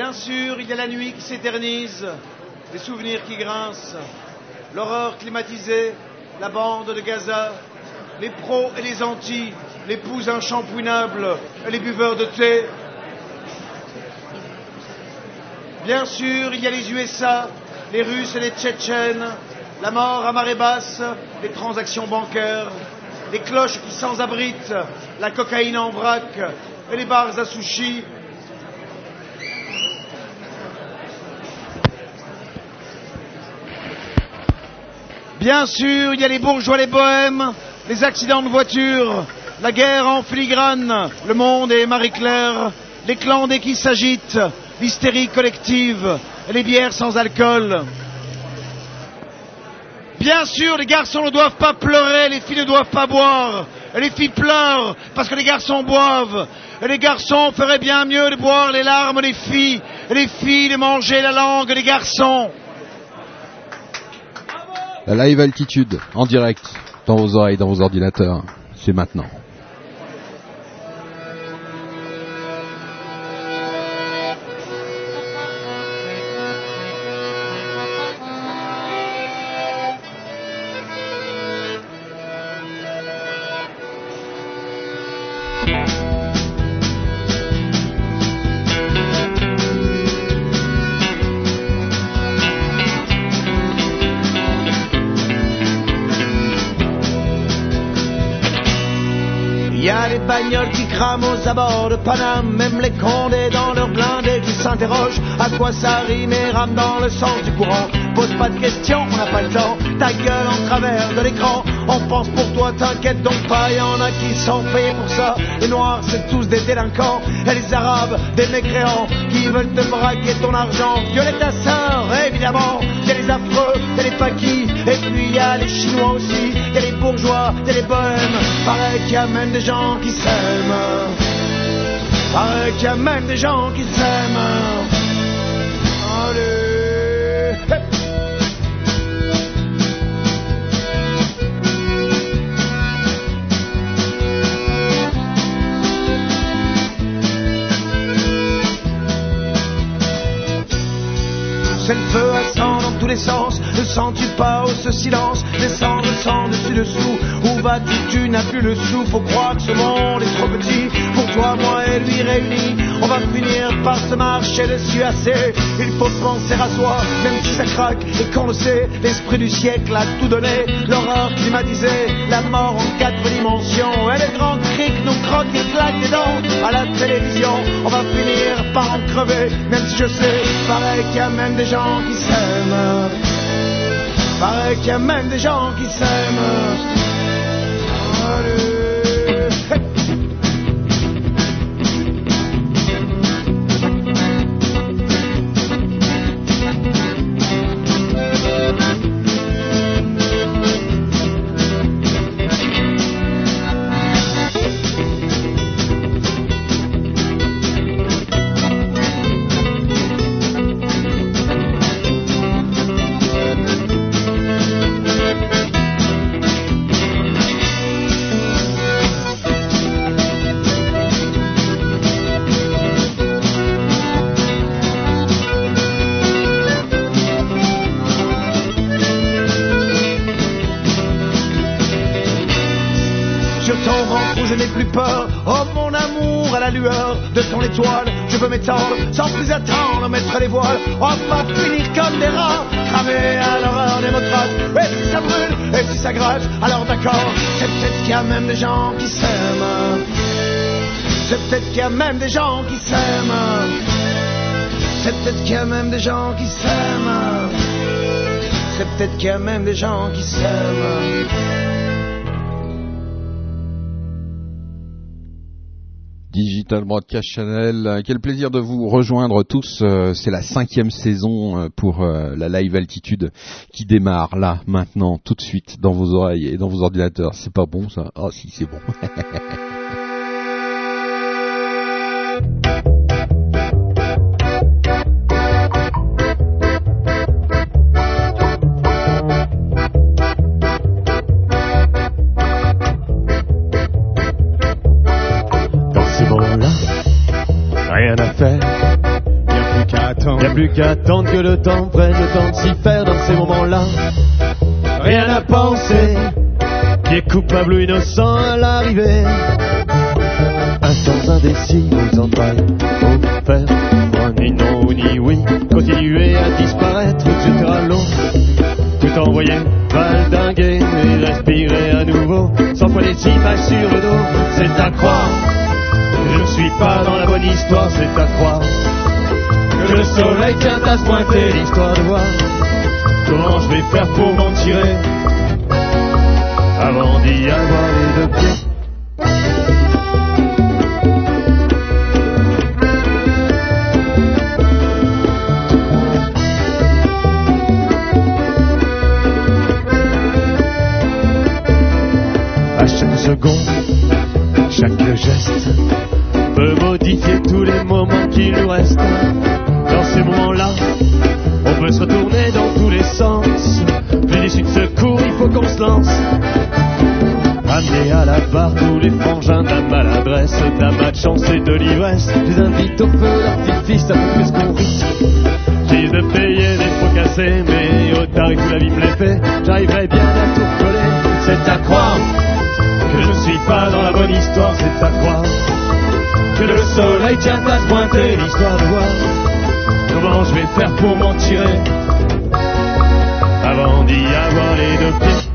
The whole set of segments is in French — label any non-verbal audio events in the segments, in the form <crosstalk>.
Bien sûr, il y a la nuit qui s'éternise, les souvenirs qui grincent, l'horreur climatisée, la bande de Gaza, les pros et les antis, les poux inshampouinables et les buveurs de thé. Bien sûr, il y a les USA, les Russes et les Tchétchènes, la mort à marée basse, les transactions bancaires, les cloches qui sans abritent, la cocaïne en vrac et les bars à sushi. Bien sûr, il y a les bourgeois, les bohèmes, les accidents de voiture, la guerre en filigrane, le monde et Marie-Claire, les clandés qui s'agitent, l'hystérie collective les bières sans alcool. Bien sûr, les garçons ne doivent pas pleurer, les filles ne doivent pas boire. Et les filles pleurent parce que les garçons boivent. Et les garçons feraient bien mieux de boire les larmes des filles, les filles de manger la langue des garçons. La live altitude, en direct, dans vos oreilles, dans vos ordinateurs. C'est maintenant. Crament aux abords de Paname, même les condés dans leurs blindés qui s'interrogent à quoi ça rime et rame dans le sens du courant? Pose pas de questions, on n'a pas le temps. Ta gueule en travers de l'écran, on pense pour toi, t'inquiète donc pas, y en a qui sont payés pour ça. Les noirs, c'est tous des délinquants, et les arabes, des mécréants qui veulent te braquer ton argent. Violer ta sœur, évidemment, y les affreux, a les paquis, et puis y les chinois aussi, y a les bourgeois, y a les bohèmes. Pareil qu'il y a même des gens qui s'aiment. Pareil qu'il y a même des gens qui s'aiment. Allez. C'est le feu à sang dans tous les sens. Ne sens-tu pas oh, ce silence Descendre sans dessus dessous. Où vas-tu Tu n'as plus le sou. Faut croire que ce monde est trop petit. Pour toi, moi et lui réunis. On va finir par se marcher dessus assez. Il faut penser à soi, même si ça craque et qu'on le sait. L'esprit du siècle a tout donné. L'horreur climatisée, la mort en quatre dimensions. Et les grands cris que nous croquent et claquent des dents à la télévision. On va finir par en crever, même si je sais, pareil qu'il y a même des gens qui s'aiment. Pareil qu'il y a même des gens qui s'aiment. Plus peur. Oh mon amour à la lueur de ton étoile Je veux m'étendre sans plus attendre Mettre les voiles. On va pas finir comme des rats Cramés à l'horreur démocrate Et si ça brûle, et si ça gratte Alors d'accord, c'est peut-être qu'il y a même des gens qui s'aiment. C'est peut-être qu'il y a même des gens qui s'aiment. C'est peut-être qu'il y a même des gens qui s'aiment. C'est peut-être qu'il y a même des gens qui s'aiment Digital Broadcast Channel. Euh, Quel plaisir de vous rejoindre tous. Euh, C'est la cinquième saison euh, pour la live altitude qui démarre là, maintenant, tout de suite, dans vos oreilles et dans vos ordinateurs. C'est pas bon ça? Ah si, c'est bon. <laughs> rien à faire, bien plus qu'un Y a plus qu'à attendre que le temps prenne le temps de s'y faire dans ces moments-là. Rien à penser, qui est coupable ou innocent à l'arrivée. Un temps indécis aux entrailles, au faire, ni non ni oui, continuer à disparaître à l'eau. Tout envoyer, valdinguer et respirer à nouveau, sans les images sur le dos, c'est à croire. Je ne suis pas dans la bonne histoire, c'est à croire que le soleil tient à se pointer, l'histoire de voir comment je vais faire pour m'en tirer avant d'y avoir les deux pieds. À chaque seconde, chaque geste modifier tous les moments qui nous restent. Dans ces moments-là, on peut se retourner dans tous les sens. D'issue de secours, il faut qu'on se lance. Amener à la barre tous les frangins de la maladresse, de la malchance et de l'ivresse. Les invite au feu d'artifice à peu ce qu'on risque. J'ai de payer des pots cassés, mais au tarif où la vie me les fait, j'arriverai bien à tout coller. C'est à croire que je ne suis pas dans la bonne histoire, c'est à croire que le soleil tient à se pointer, l'histoire de voir comment je vais faire pour m'en tirer avant d'y avoir les deux pieds?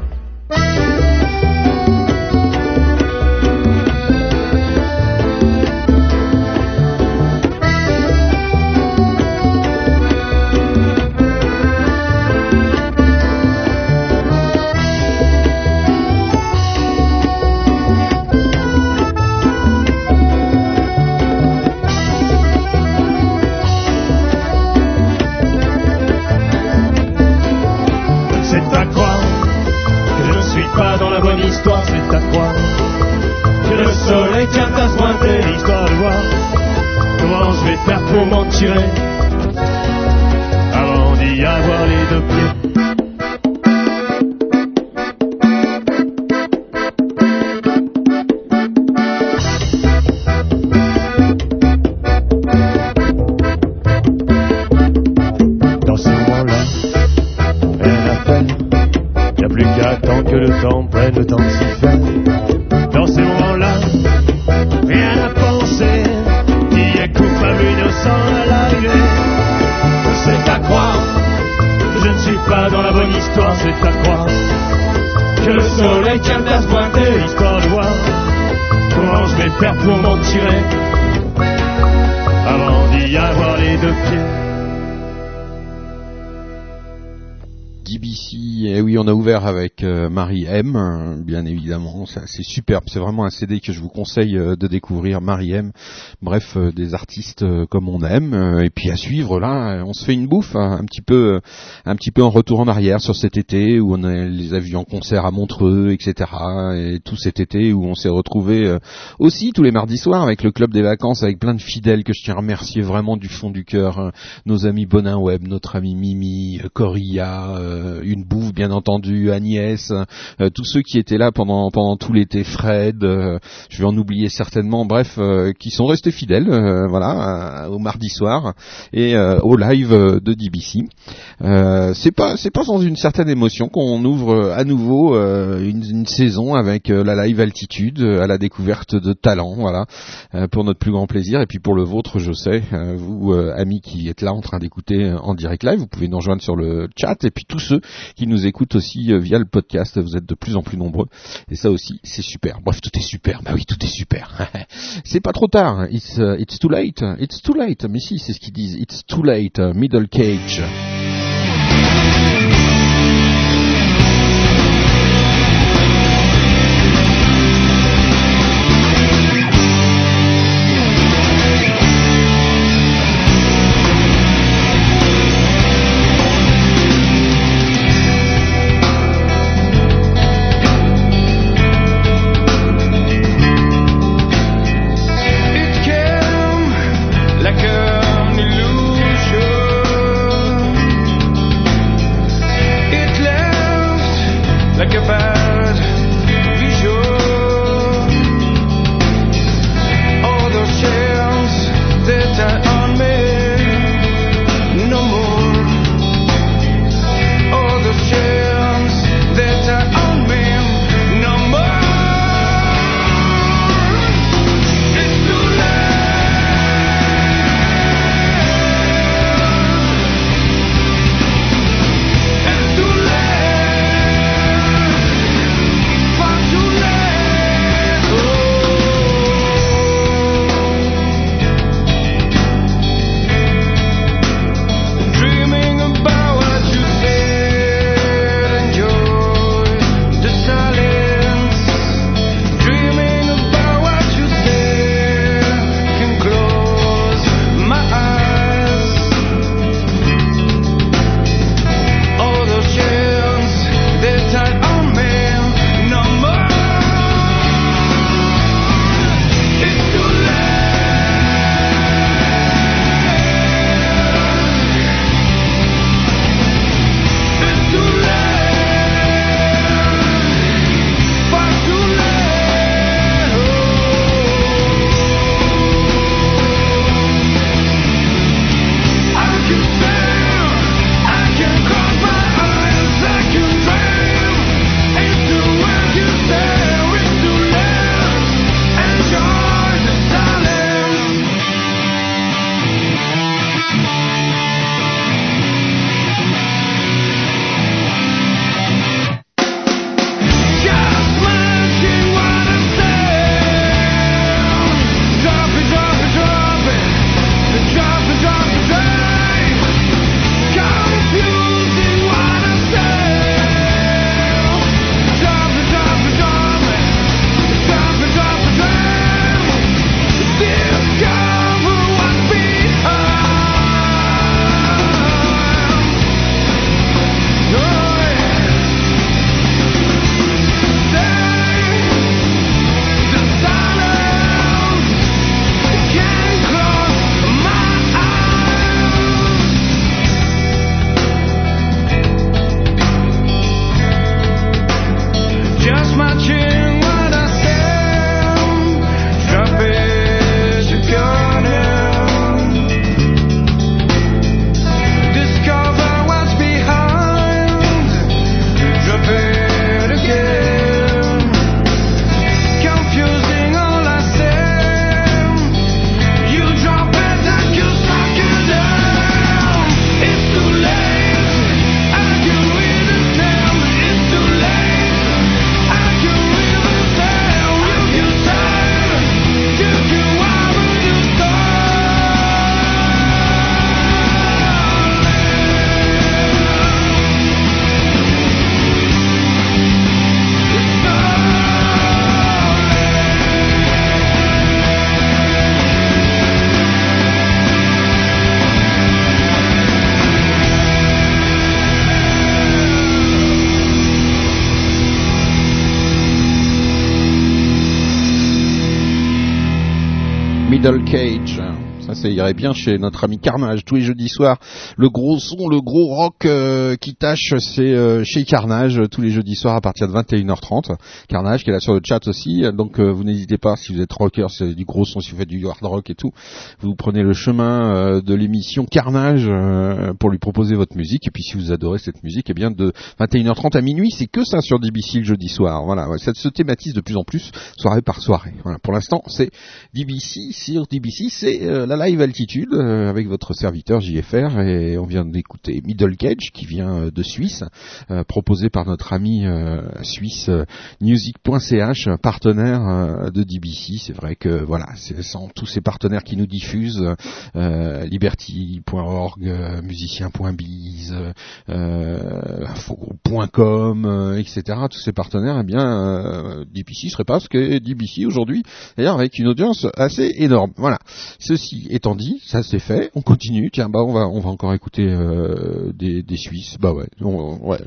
Que le temps prenne le temps de s'y. Dans ces moments-là, rien à penser. Qui est coupable ou innocent à l'arrivée C'est à croire que je ne suis pas dans la bonne histoire. C'est à croire que le soleil tient à se pointer. Histoire de voir comment je vais faire pour m'en tirer avant d'y avoir les deux pieds. On a ouvert avec euh, Marie M, euh, bien évidemment, c'est superbe, c'est vraiment un CD que je vous conseille euh, de découvrir, Marie M. Bref, euh, des artistes comme on aime, et puis à suivre là, on se fait une bouffe, hein, un petit peu, un petit peu en retour en arrière sur cet été où on les a vus en concert à Montreux, etc. Et tout cet été où on s'est retrouvé aussi tous les mardis soirs avec le club des vacances, avec plein de fidèles que je tiens à remercier vraiment du fond du cœur, hein. nos amis Bonin Web, notre ami Mimi, euh, une bouffe bien entendu, Agnès, euh, tous ceux qui étaient là pendant pendant tout l'été, Fred, euh, je vais en oublier certainement, bref, euh, qui sont restés fidèles, euh, voilà, euh, au mardi soir et euh, au live euh, de DBC. Euh, c'est pas c'est pas sans une certaine émotion qu'on ouvre euh, à nouveau euh, une, une saison avec euh, la live altitude euh, à la découverte de talents, voilà, euh, pour notre plus grand plaisir et puis pour le vôtre, je sais, euh, vous euh, amis qui êtes là en train d'écouter euh, en direct live, vous pouvez nous rejoindre sur le chat et puis tous ceux qui nous écoutent aussi euh, via le podcast, vous êtes de plus en plus nombreux et ça aussi c'est super. Bref, tout est super. Bah oui, tout est super. <laughs> c'est pas trop tard. It's uh, it's too late. It's too late. Mais si, c'est ce qu'ils disent. It's too late. Middle cage. Ça irait bien chez notre ami Carnage tous les jeudis soirs. Le gros son, le gros rock euh, qui tâche, c'est euh, chez Carnage tous les jeudis soirs à partir de 21h30. Carnage qui est là sur le chat aussi, donc euh, vous n'hésitez pas si vous êtes rocker, avez du gros son, si vous faites du hard rock et tout, vous prenez le chemin de l'émission Carnage pour lui proposer votre musique. Et puis si vous adorez cette musique, eh bien de 21h30 à minuit, c'est que ça sur DBC le jeudi soir. Voilà, ça se thématise de plus en plus soirée par soirée. Voilà, pour l'instant c'est DBC sur DBC, c'est la live altitude euh, avec votre serviteur JFR et on vient d'écouter Middle Cage qui vient euh, de Suisse, euh, proposé par notre ami suisse music.ch, partenaire de DBC. C'est vrai que voilà, c'est sans tous ces partenaires qui nous diffusent, liberty.org, musicien.biz, .com, etc. Tous ces partenaires, eh bien, DBC serait pas ce que DBC aujourd'hui, d'ailleurs avec une audience assez énorme. Voilà. Ceci étant dit, ça c'est fait, on continue. Tiens, bah on va on va encore écouter euh, des, des Suisses. Bah ouais, ouais.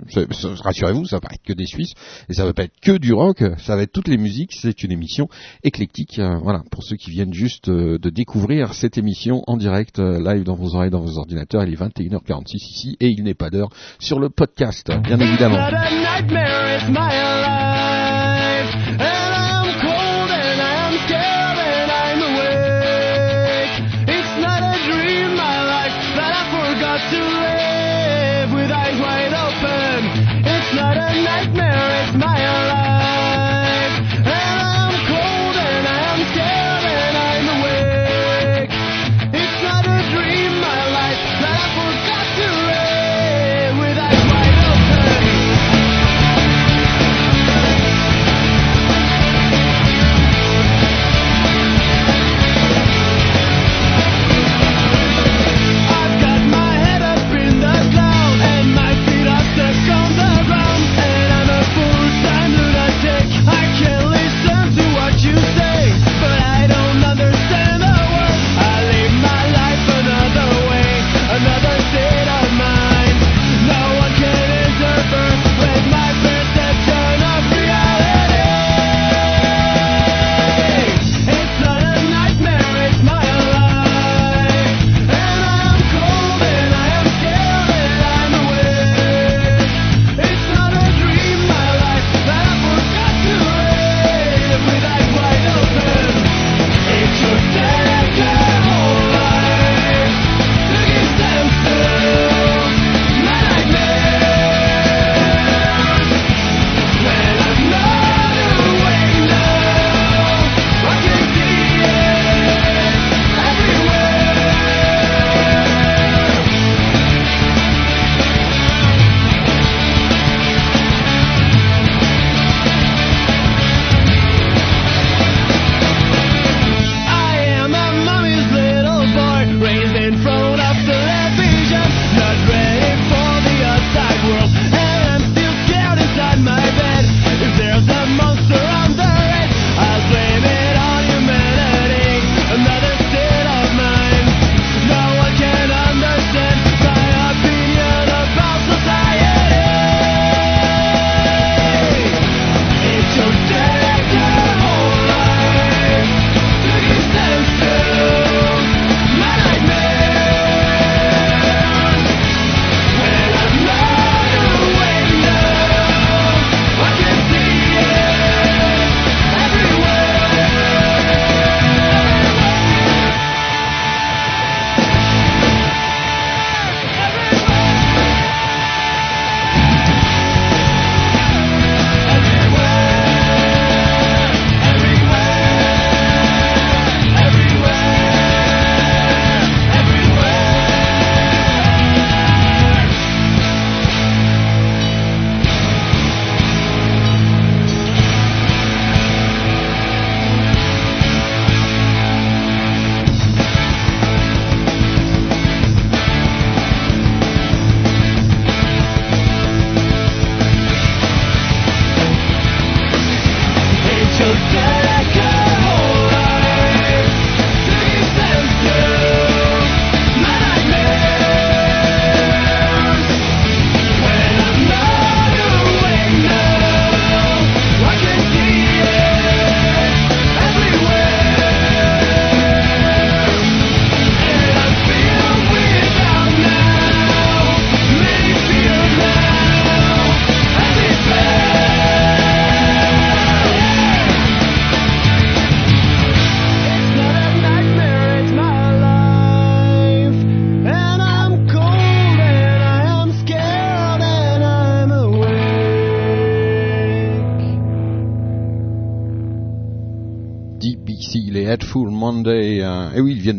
Rassurez-vous, ça va pas être que des Suisses et ça va pas être que du rock. Ça va être toutes les musiques. C'est une émission éclectique. Euh, voilà, pour ceux qui viennent juste euh, de découvrir cette émission en direct, live dans vos oreilles, dans vos ordinateurs. Il est 21h46 ici et il n'est pas d'heure sur le podcast, bien évidemment.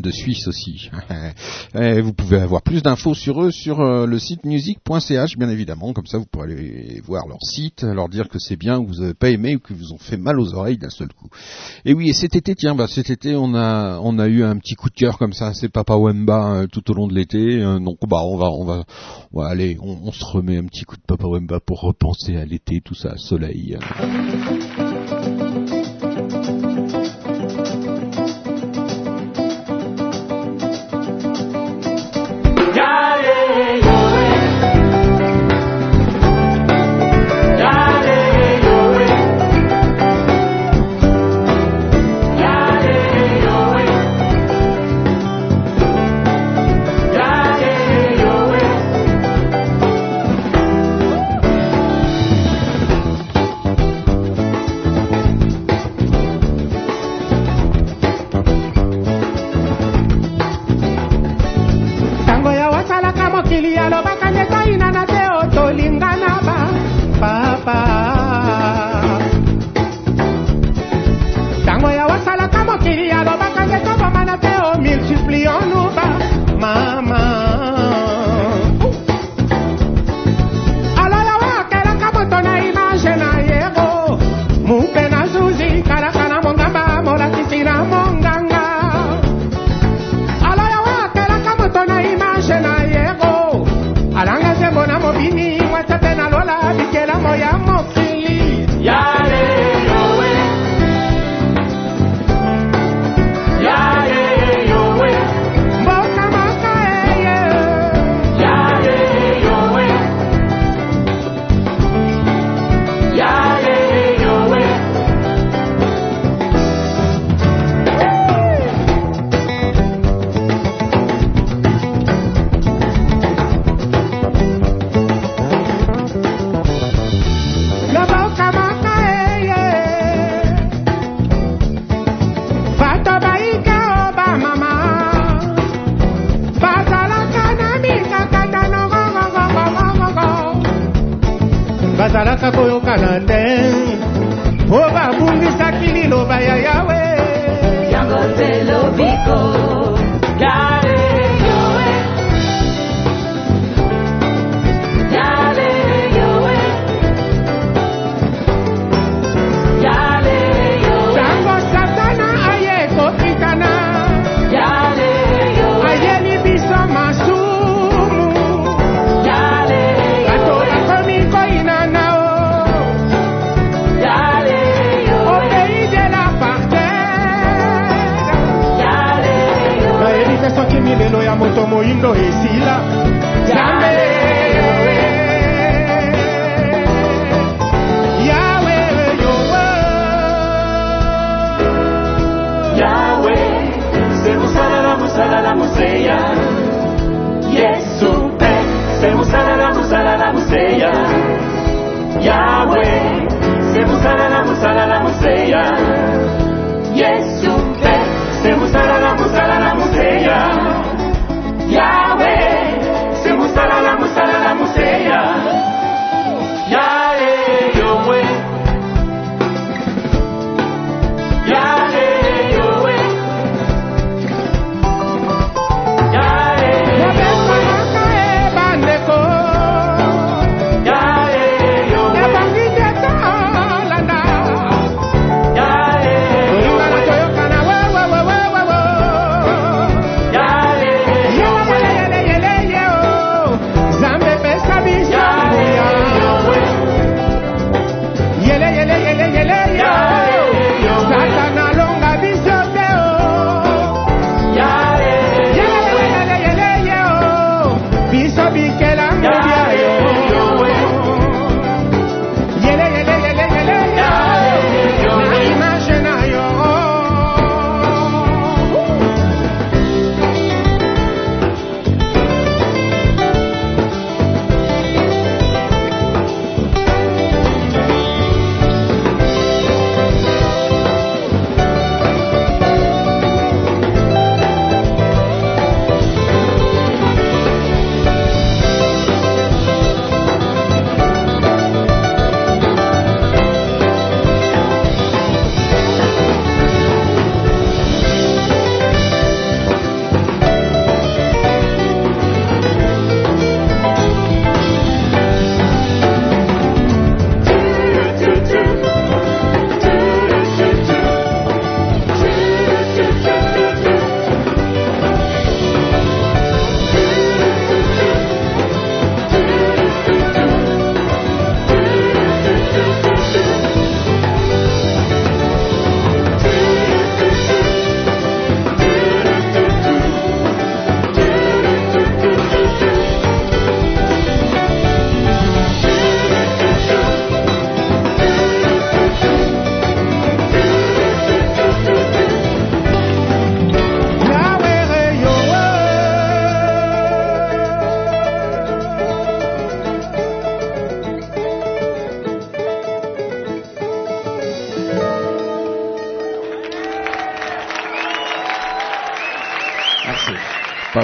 De Suisse aussi. <laughs> vous pouvez avoir plus d'infos sur eux sur euh, le site music.ch, bien évidemment. Comme ça, vous pourrez aller voir leur site, leur dire que c'est bien, que vous n'avez pas aimé ou que vous ont fait mal aux oreilles d'un seul coup. Et oui, et cet été, tiens, bah, cet été, on a, eu un petit coup de cœur comme ça. C'est Papa Wemba euh, tout au long de l'été. donc, bah, on va, on va, on, se remet un petit coup de Papa Wemba pour repenser à l'été, tout ça, soleil.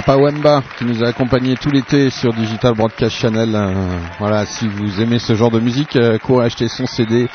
Papa qui nous a accompagnés tout l'été sur Digital Broadcast Channel. Euh, voilà, si vous aimez ce genre de musique, euh, courez acheter son CD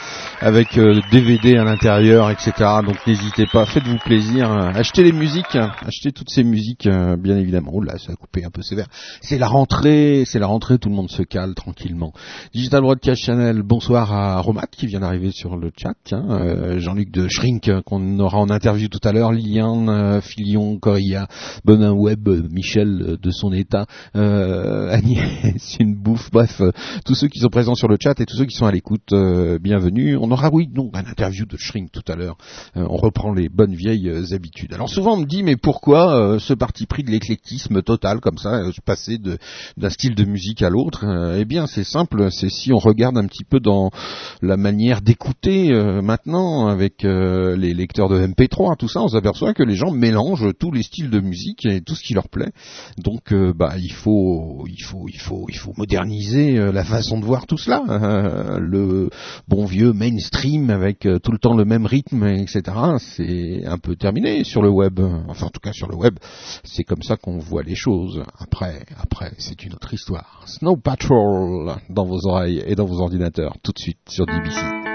avec DVD euh, à l'intérieur, etc. Donc n'hésitez pas, faites-vous plaisir, achetez les musiques, achetez toutes ces musiques, bien évidemment. Oh là, ça a coupé un peu sévère. C'est la rentrée, c'est la rentrée, tout le monde se cale tranquillement. Digital Broadcast Channel, bonsoir à Romat qui vient d'arriver sur le chat, hein, Jean-Luc de Shrink qu'on aura en interview tout à l'heure, Lilian, Filion, Corilla, Bonin Web, Michel de son état, euh, <laughs> Agnès, une bouffe, bref, euh, tous ceux qui sont présents sur le chat et tous ceux qui sont à l'écoute, euh, bienvenue. Aura, oui, donc un interview de Shrink tout à l'heure. on reprend les bonnes vieilles habitudes. Alors souvent on me dit, mais pourquoi ce parti pris de l'éclectisme total comme ça, passer d'un style de musique à l'autre Eh bien, c'est simple, c'est si on regarde un petit peu dans la manière d'écouter maintenant avec les lecteurs de MP3, tout ça, on s'aperçoit que les gens mélangent tous les styles de musique et tout ce qui leur plaît. Donc euh, bah il faut il faut il faut il faut moderniser euh, la façon de voir tout cela. Euh, <laughs> le bon vieux Stream avec euh, tout le temps le même rythme, etc. C'est un peu terminé sur le web. Enfin, en tout cas sur le web, c'est comme ça qu'on voit les choses. Après, après, c'est une autre histoire. Snow Patrol dans vos oreilles et dans vos ordinateurs tout de suite sur DBC.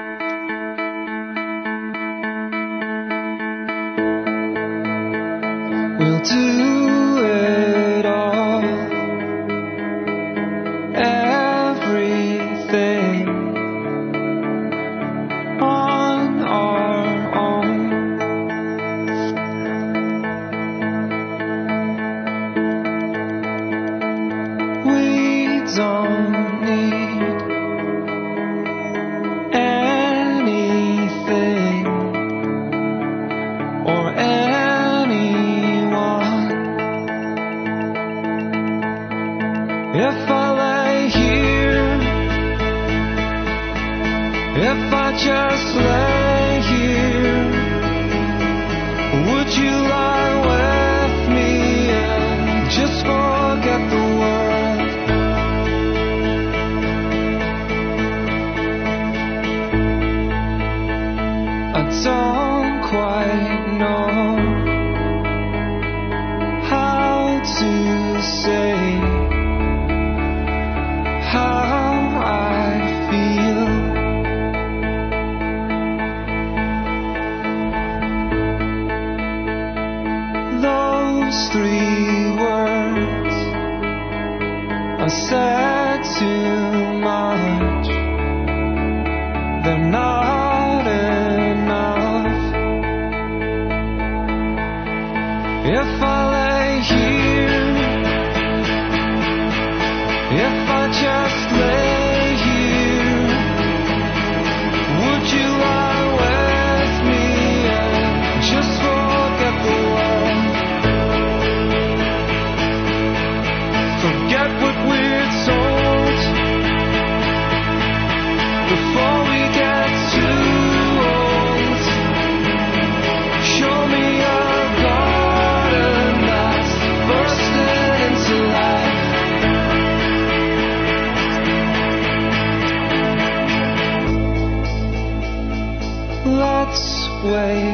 If I lay here way.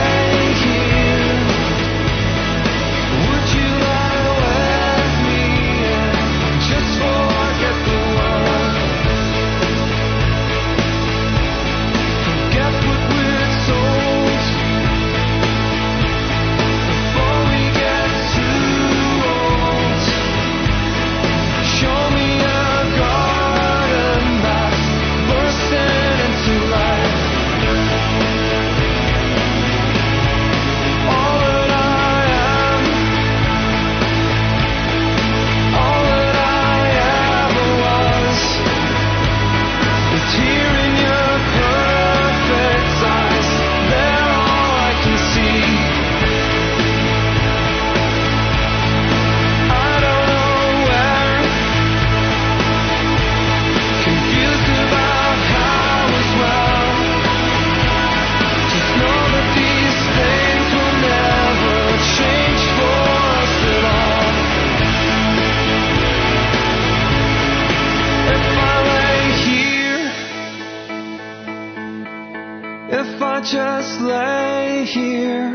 Just lay here?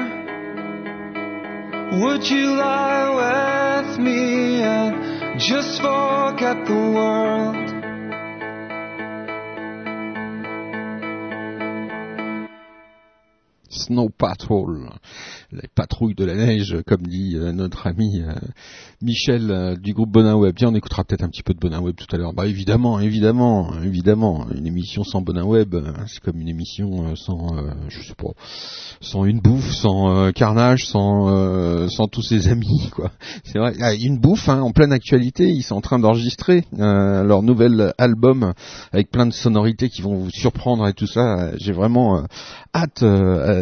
Would you lie with me and just forget the world? Snow Patrol. Les patrouilles de la neige, comme dit euh, notre ami euh, Michel euh, du groupe Bonin Web. Tiens, on écoutera peut-être un petit peu de Bonin Web tout à l'heure. Bah évidemment, évidemment, évidemment, une émission sans Bonin Web, c'est comme une émission sans, je sais pas, sans une bouffe, sans carnage, sans, tous ses amis, quoi. C'est vrai, ah, une bouffe hein, en pleine actualité. Ils sont en train d'enregistrer leur nouvel album avec plein de sonorités qui vont vous surprendre et tout ça. J'ai vraiment hâte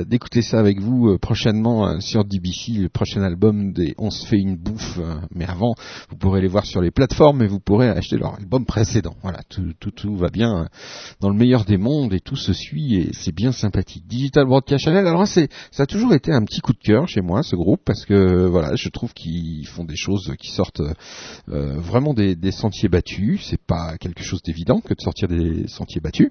d'écouter ça avec vous prochainement euh, sur DBC, le prochain album des On se fait une bouffe. Euh, mais avant, vous pourrez les voir sur les plateformes et vous pourrez acheter leur album précédent. Voilà, tout, tout, tout va bien dans le meilleur des mondes et tout se suit et c'est bien sympathique. Digital Broadcast Channel, alors c'est, ça a toujours été un petit coup de cœur chez moi ce groupe parce que voilà, je trouve qu'ils font des choses qui sortent vraiment des, sentiers battus. C'est pas quelque chose d'évident que de sortir des sentiers battus.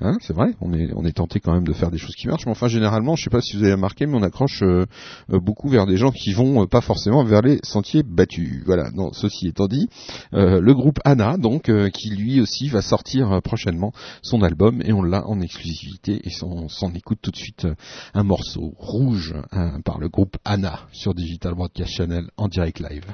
Hein, c'est vrai, on est, on est tenté quand même de faire des choses qui marchent, mais enfin généralement je sais pas si vous avez remarqué, mais on accroche euh, euh, beaucoup vers des gens qui vont euh, pas forcément vers les sentiers battus. Voilà. Non, ceci étant dit, le groupe Anna, donc, qui lui aussi va sortir prochainement son album et on l'a en exclusivité et on s'en écoute tout de suite un morceau rouge hein, par le groupe Anna sur Digital Broadcast Channel en direct live.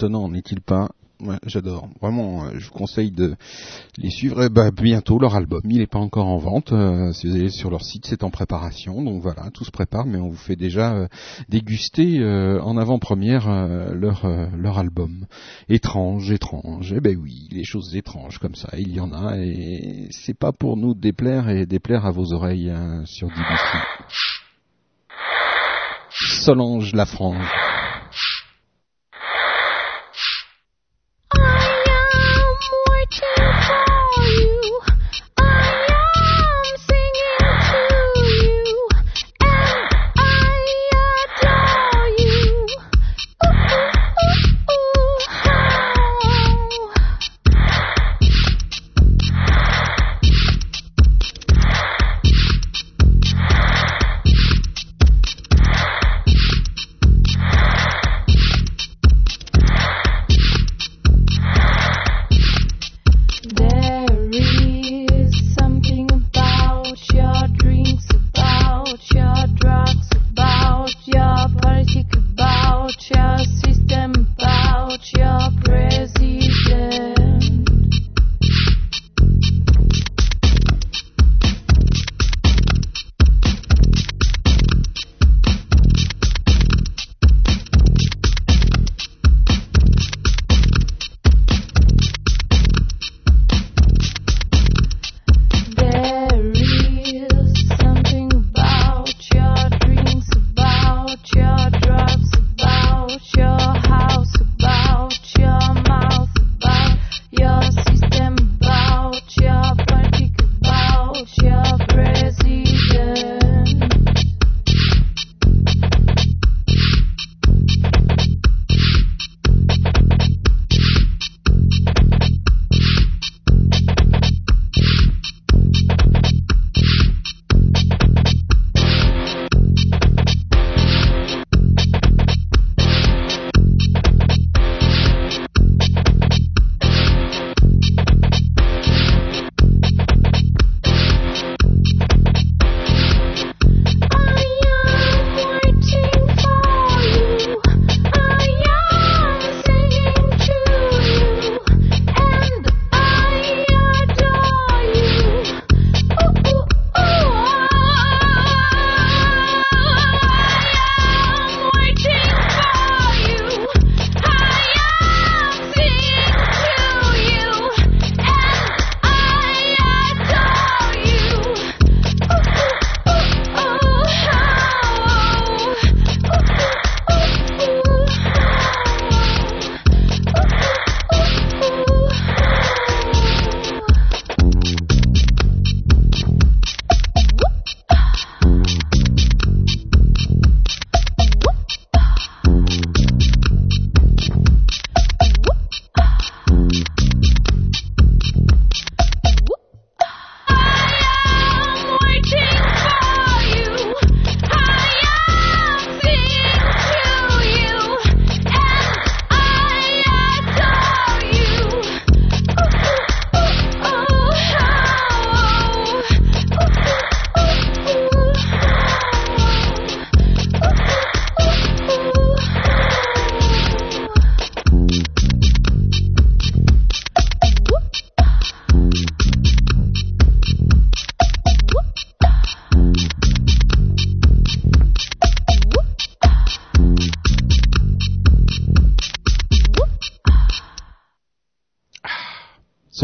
Étonnant, n'est-il pas? J'adore. Vraiment, euh, je vous conseille de les suivre. bah, bientôt leur album, il n'est pas encore en vente. Euh, si vous allez sur leur site, c'est en préparation. Donc voilà, tout se prépare, mais on vous fait déjà euh, déguster en avant-première leur leur album. Étrange, étrange. Eh ben oui, les choses étranges comme ça, il y en a, et c'est pas pour nous déplaire et déplaire à vos oreilles hein, sur DBC. Solange Lafrange.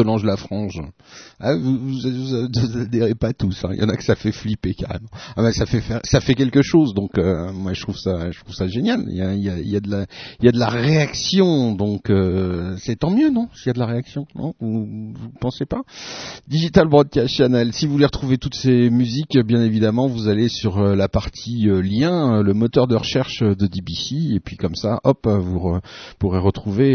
Solange la frange. Ah, vous, <laughs> vous, adhérez pas tous. Hein. Il y en a que ça fait flipper carrément. Ah ben, ça fait ça fait quelque chose. Donc euh, moi je trouve ça je trouve ça génial. Il y a, il y a, de la il y a de la réaction. Donc euh, c'est tant mieux non? S'il y a de la réaction, non? Vous, vous pensez pas? Digital Broadcast Channel. Si vous voulez retrouver toutes ces musiques, bien évidemment, vous allez sur euh, la partie lien, le moteur de recherche de DBC, et puis comme ça, hop, vous pourrez retrouver